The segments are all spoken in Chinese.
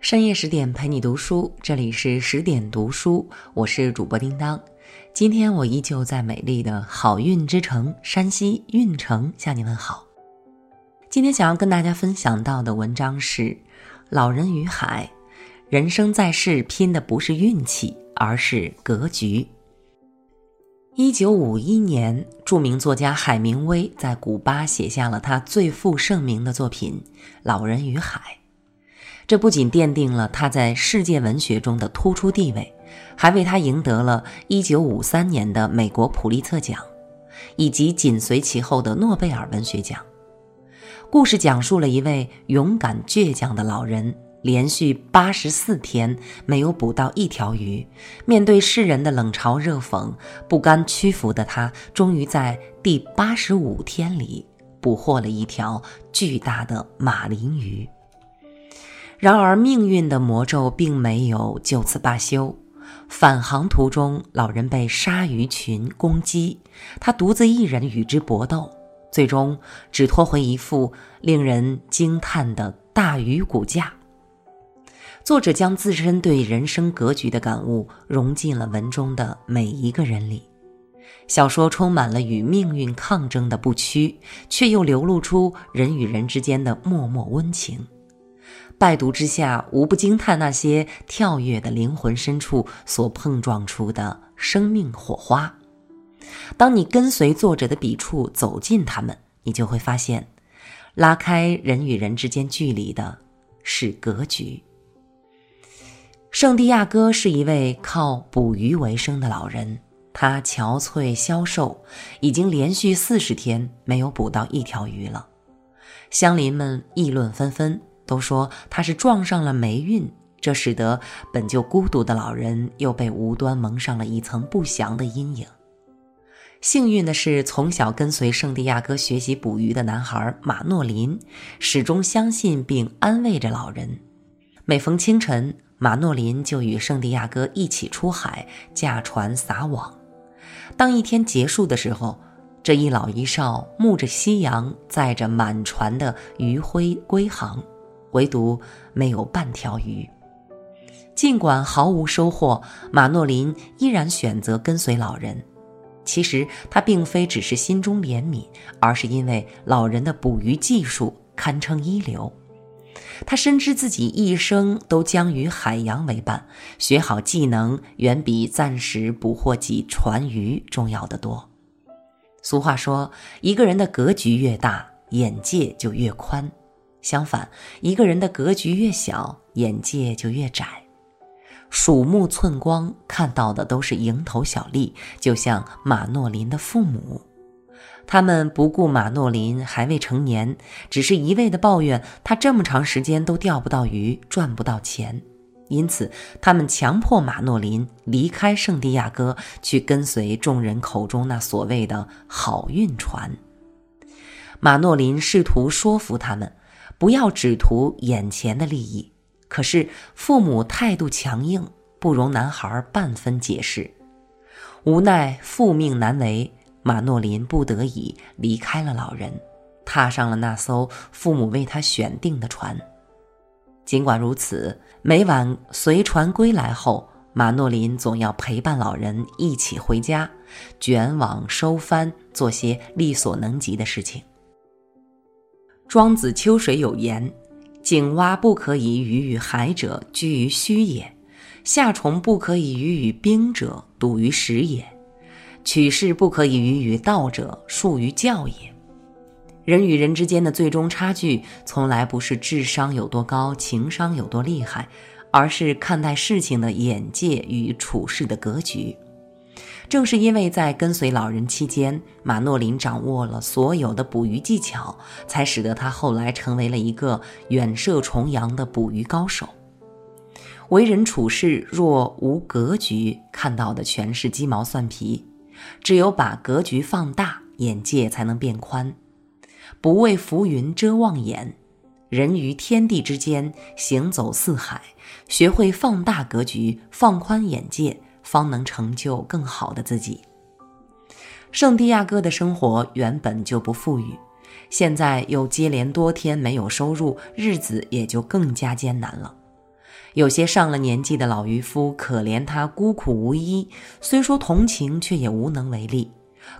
深夜十点陪你读书，这里是十点读书，我是主播叮当。今天我依旧在美丽的好运之城山西运城向你问好。今天想要跟大家分享到的文章是《老人与海》，人生在世拼的不是运气，而是格局。一九五一年，著名作家海明威在古巴写下了他最负盛名的作品《老人与海》。这不仅奠定了他在世界文学中的突出地位，还为他赢得了1953年的美国普利策奖，以及紧随其后的诺贝尔文学奖。故事讲述了一位勇敢倔强的老人，连续八十四天没有捕到一条鱼，面对世人的冷嘲热讽，不甘屈服的他，终于在第八十五天里捕获了一条巨大的马林鱼。然而，命运的魔咒并没有就此罢休。返航途中，老人被鲨鱼群攻击，他独自一人与之搏斗，最终只拖回一副令人惊叹的大鱼骨架。作者将自身对人生格局的感悟融进了文中的每一个人里。小说充满了与命运抗争的不屈，却又流露出人与人之间的默默温情。拜读之下，无不惊叹那些跳跃的灵魂深处所碰撞出的生命火花。当你跟随作者的笔触走近他们，你就会发现，拉开人与人之间距离的是格局。圣地亚哥是一位靠捕鱼为生的老人，他憔悴消瘦，已经连续四十天没有捕到一条鱼了。乡邻们议论纷纷。都说他是撞上了霉运，这使得本就孤独的老人又被无端蒙上了一层不祥的阴影。幸运的是，从小跟随圣地亚哥学习捕鱼的男孩马诺林，始终相信并安慰着老人。每逢清晨，马诺林就与圣地亚哥一起出海，驾船撒网。当一天结束的时候，这一老一少沐着夕阳，载着满船的余晖归航。唯独没有半条鱼。尽管毫无收获，马诺林依然选择跟随老人。其实他并非只是心中怜悯，而是因为老人的捕鱼技术堪称一流。他深知自己一生都将与海洋为伴，学好技能远比暂时捕获几船鱼重要的多。俗话说，一个人的格局越大，眼界就越宽。相反，一个人的格局越小，眼界就越窄。鼠目寸光，看到的都是蝇头小利。就像马诺林的父母，他们不顾马诺林还未成年，只是一味的抱怨他这么长时间都钓不到鱼，赚不到钱。因此，他们强迫马诺林离开圣地亚哥，去跟随众人口中那所谓的好运船。马诺林试图说服他们。不要只图眼前的利益，可是父母态度强硬，不容男孩半分解释。无奈父命难违，马诺林不得已离开了老人，踏上了那艘父母为他选定的船。尽管如此，每晚随船归来后，马诺林总要陪伴老人一起回家，卷网收帆，做些力所能及的事情。庄子秋水有言：“井蛙不可以语与海者，居于虚也；夏虫不可以语与冰者，笃于实也；取士不可以语与道者，术于教也。”人与人之间的最终差距，从来不是智商有多高、情商有多厉害，而是看待事情的眼界与处事的格局。正是因为在跟随老人期间，马诺林掌握了所有的捕鱼技巧，才使得他后来成为了一个远涉重洋的捕鱼高手。为人处事若无格局，看到的全是鸡毛蒜皮。只有把格局放大，眼界才能变宽。不畏浮云遮望眼，人于天地之间行走四海，学会放大格局，放宽眼界。方能成就更好的自己。圣地亚哥的生活原本就不富裕，现在又接连多天没有收入，日子也就更加艰难了。有些上了年纪的老渔夫可怜他孤苦无依，虽说同情，却也无能为力。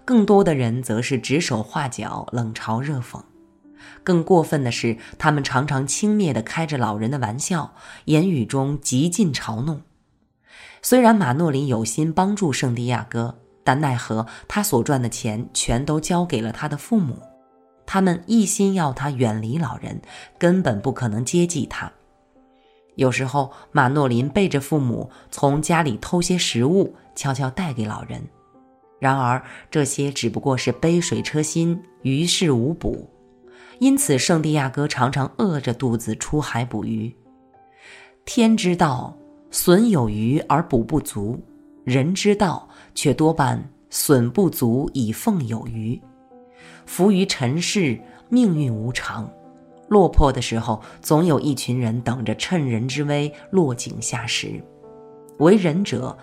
更多的人则是指手画脚，冷嘲热讽。更过分的是，他们常常轻蔑地开着老人的玩笑，言语中极尽嘲弄。虽然马诺林有心帮助圣地亚哥，但奈何他所赚的钱全都交给了他的父母，他们一心要他远离老人，根本不可能接济他。有时候，马诺林背着父母从家里偷些食物，悄悄带给老人。然而，这些只不过是杯水车薪，于事无补。因此，圣地亚哥常常饿着肚子出海捕鱼。天之道，损有余而补不足；人之道，却多半损不足以奉有余。浮于尘世，命运无常。落魄的时候，总有一群人等着趁人之危落井下石。为人者，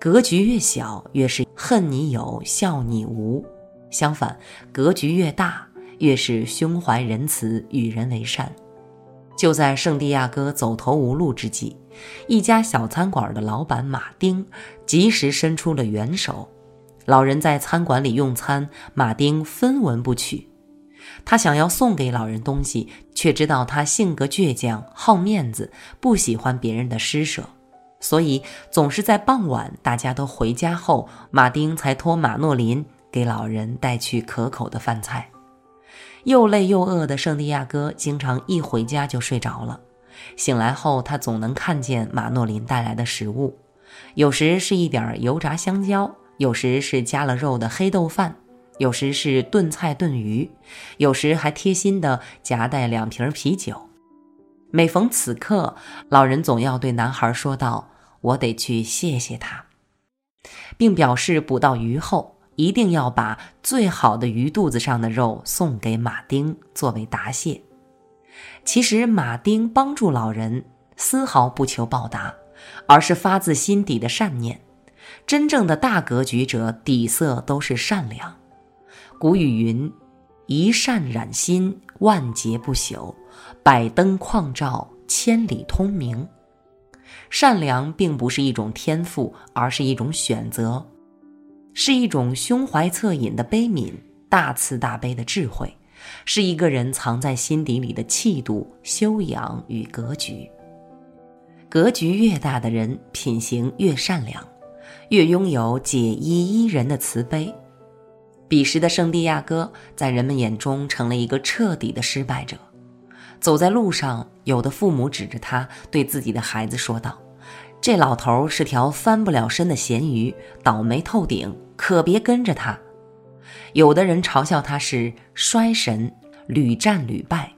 格局越小，越是恨你有，笑你无；相反，格局越大，越是胸怀仁慈，与人为善。就在圣地亚哥走投无路之际，一家小餐馆的老板马丁及时伸出了援手。老人在餐馆里用餐，马丁分文不取。他想要送给老人东西，却知道他性格倔强、好面子，不喜欢别人的施舍，所以总是在傍晚大家都回家后，马丁才托马诺林给老人带去可口的饭菜。又累又饿的圣地亚哥经常一回家就睡着了，醒来后他总能看见马诺林带来的食物，有时是一点油炸香蕉，有时是加了肉的黑豆饭。有时是炖菜炖鱼，有时还贴心的夹带两瓶啤酒。每逢此刻，老人总要对男孩说道：“我得去谢谢他。”并表示捕到鱼后，一定要把最好的鱼肚子上的肉送给马丁作为答谢。其实，马丁帮助老人丝毫不求报答，而是发自心底的善念。真正的大格局者，底色都是善良。古语云：“一善染心，万劫不朽；百灯旷照，千里通明。”善良并不是一种天赋，而是一种选择，是一种胸怀恻隐的悲悯、大慈大悲的智慧，是一个人藏在心底里的气度、修养与格局。格局越大的人，品行越善良，越拥有解衣衣人的慈悲。彼时的圣地亚哥在人们眼中成了一个彻底的失败者。走在路上，有的父母指着他对自己的孩子说道：“这老头是条翻不了身的咸鱼，倒霉透顶，可别跟着他。”有的人嘲笑他是衰神，屡战屡败。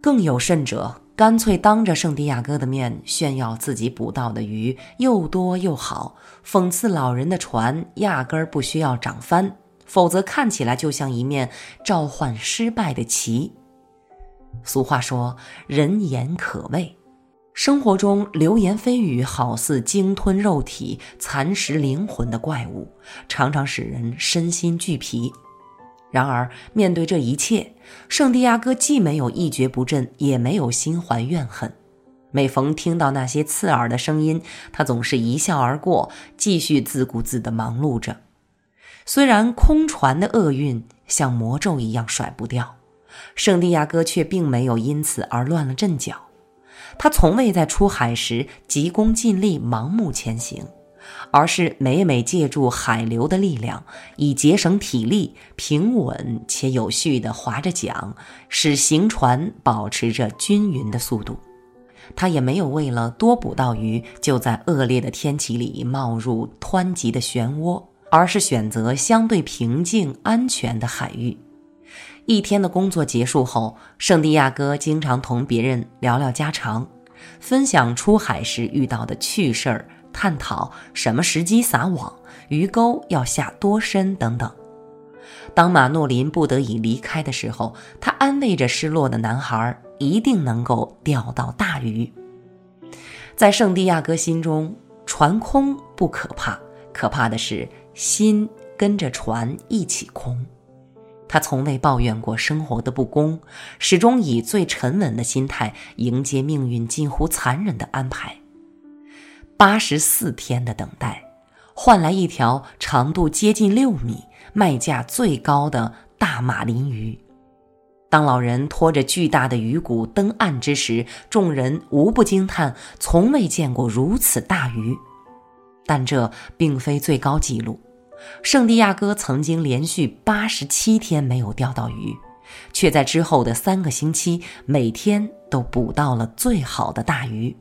更有甚者，干脆当着圣地亚哥的面炫耀自己捕到的鱼又多又好，讽刺老人的船压根儿不需要长帆。否则看起来就像一面召唤失败的旗。俗话说：“人言可畏。”生活中流言蜚语好似鲸吞肉体、蚕食灵魂的怪物，常常使人身心俱疲。然而，面对这一切，圣地亚哥既没有一蹶不振，也没有心怀怨恨。每逢听到那些刺耳的声音，他总是一笑而过，继续自顾自地忙碌着。虽然空船的厄运像魔咒一样甩不掉，圣地亚哥却并没有因此而乱了阵脚。他从未在出海时急功近利、盲目前行，而是每每借助海流的力量，以节省体力，平稳且有序地划着桨，使行船保持着均匀的速度。他也没有为了多捕到鱼，就在恶劣的天气里冒入湍急的漩涡。而是选择相对平静、安全的海域。一天的工作结束后，圣地亚哥经常同别人聊聊家常，分享出海时遇到的趣事儿，探讨什么时机撒网、鱼钩要下多深等等。当马诺林不得已离开的时候，他安慰着失落的男孩：“一定能够钓到大鱼。”在圣地亚哥心中，船空不可怕，可怕的是。心跟着船一起空，他从未抱怨过生活的不公，始终以最沉稳的心态迎接命运近乎残忍的安排。八十四天的等待，换来一条长度接近六米、卖价最高的大马林鱼。当老人拖着巨大的鱼骨登岸之时，众人无不惊叹，从未见过如此大鱼。但这并非最高纪录，圣地亚哥曾经连续八十七天没有钓到鱼，却在之后的三个星期每天都捕到了最好的大鱼。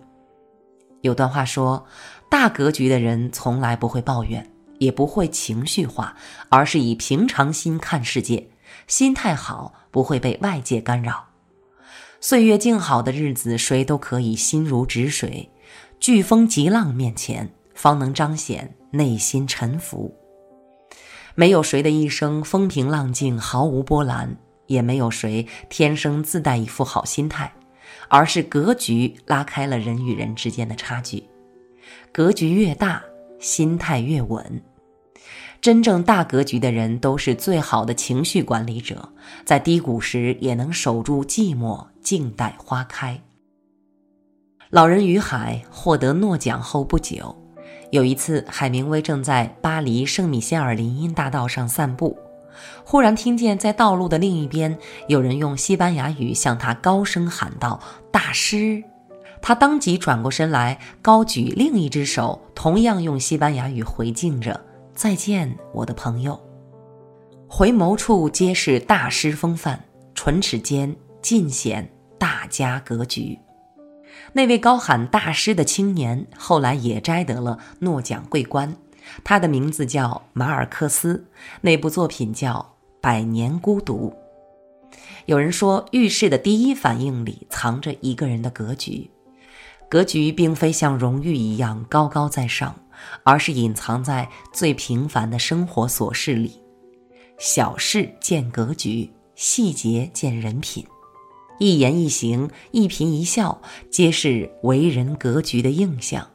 有段话说：“大格局的人从来不会抱怨，也不会情绪化，而是以平常心看世界，心态好，不会被外界干扰。岁月静好的日子，谁都可以心如止水；飓风急浪面前。”方能彰显内心沉浮。没有谁的一生风平浪静、毫无波澜，也没有谁天生自带一副好心态，而是格局拉开了人与人之间的差距。格局越大，心态越稳。真正大格局的人，都是最好的情绪管理者，在低谷时也能守住寂寞，静待花开。老人于海获得诺奖后不久。有一次，海明威正在巴黎圣米歇尔林荫大道上散步，忽然听见在道路的另一边有人用西班牙语向他高声喊道：“大师！”他当即转过身来，高举另一只手，同样用西班牙语回敬着：“再见，我的朋友。”回眸处皆是大师风范，唇齿间尽显大家格局。那位高喊“大师”的青年，后来也摘得了诺奖桂冠。他的名字叫马尔克斯，那部作品叫《百年孤独》。有人说，遇事的第一反应里藏着一个人的格局。格局并非像荣誉一样高高在上，而是隐藏在最平凡的生活琐事里。小事见格局，细节见人品。一言一行、一颦一笑，皆是为人格局的印象。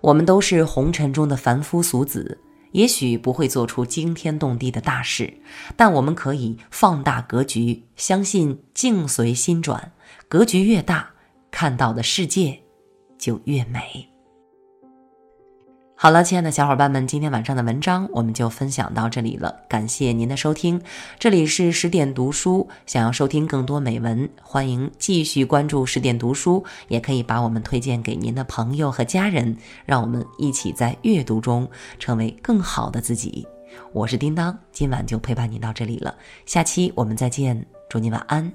我们都是红尘中的凡夫俗子，也许不会做出惊天动地的大事，但我们可以放大格局，相信境随心转，格局越大，看到的世界就越美。好了，亲爱的小伙伴们，今天晚上的文章我们就分享到这里了。感谢您的收听，这里是十点读书。想要收听更多美文，欢迎继续关注十点读书，也可以把我们推荐给您的朋友和家人，让我们一起在阅读中成为更好的自己。我是叮当，今晚就陪伴您到这里了，下期我们再见，祝您晚安。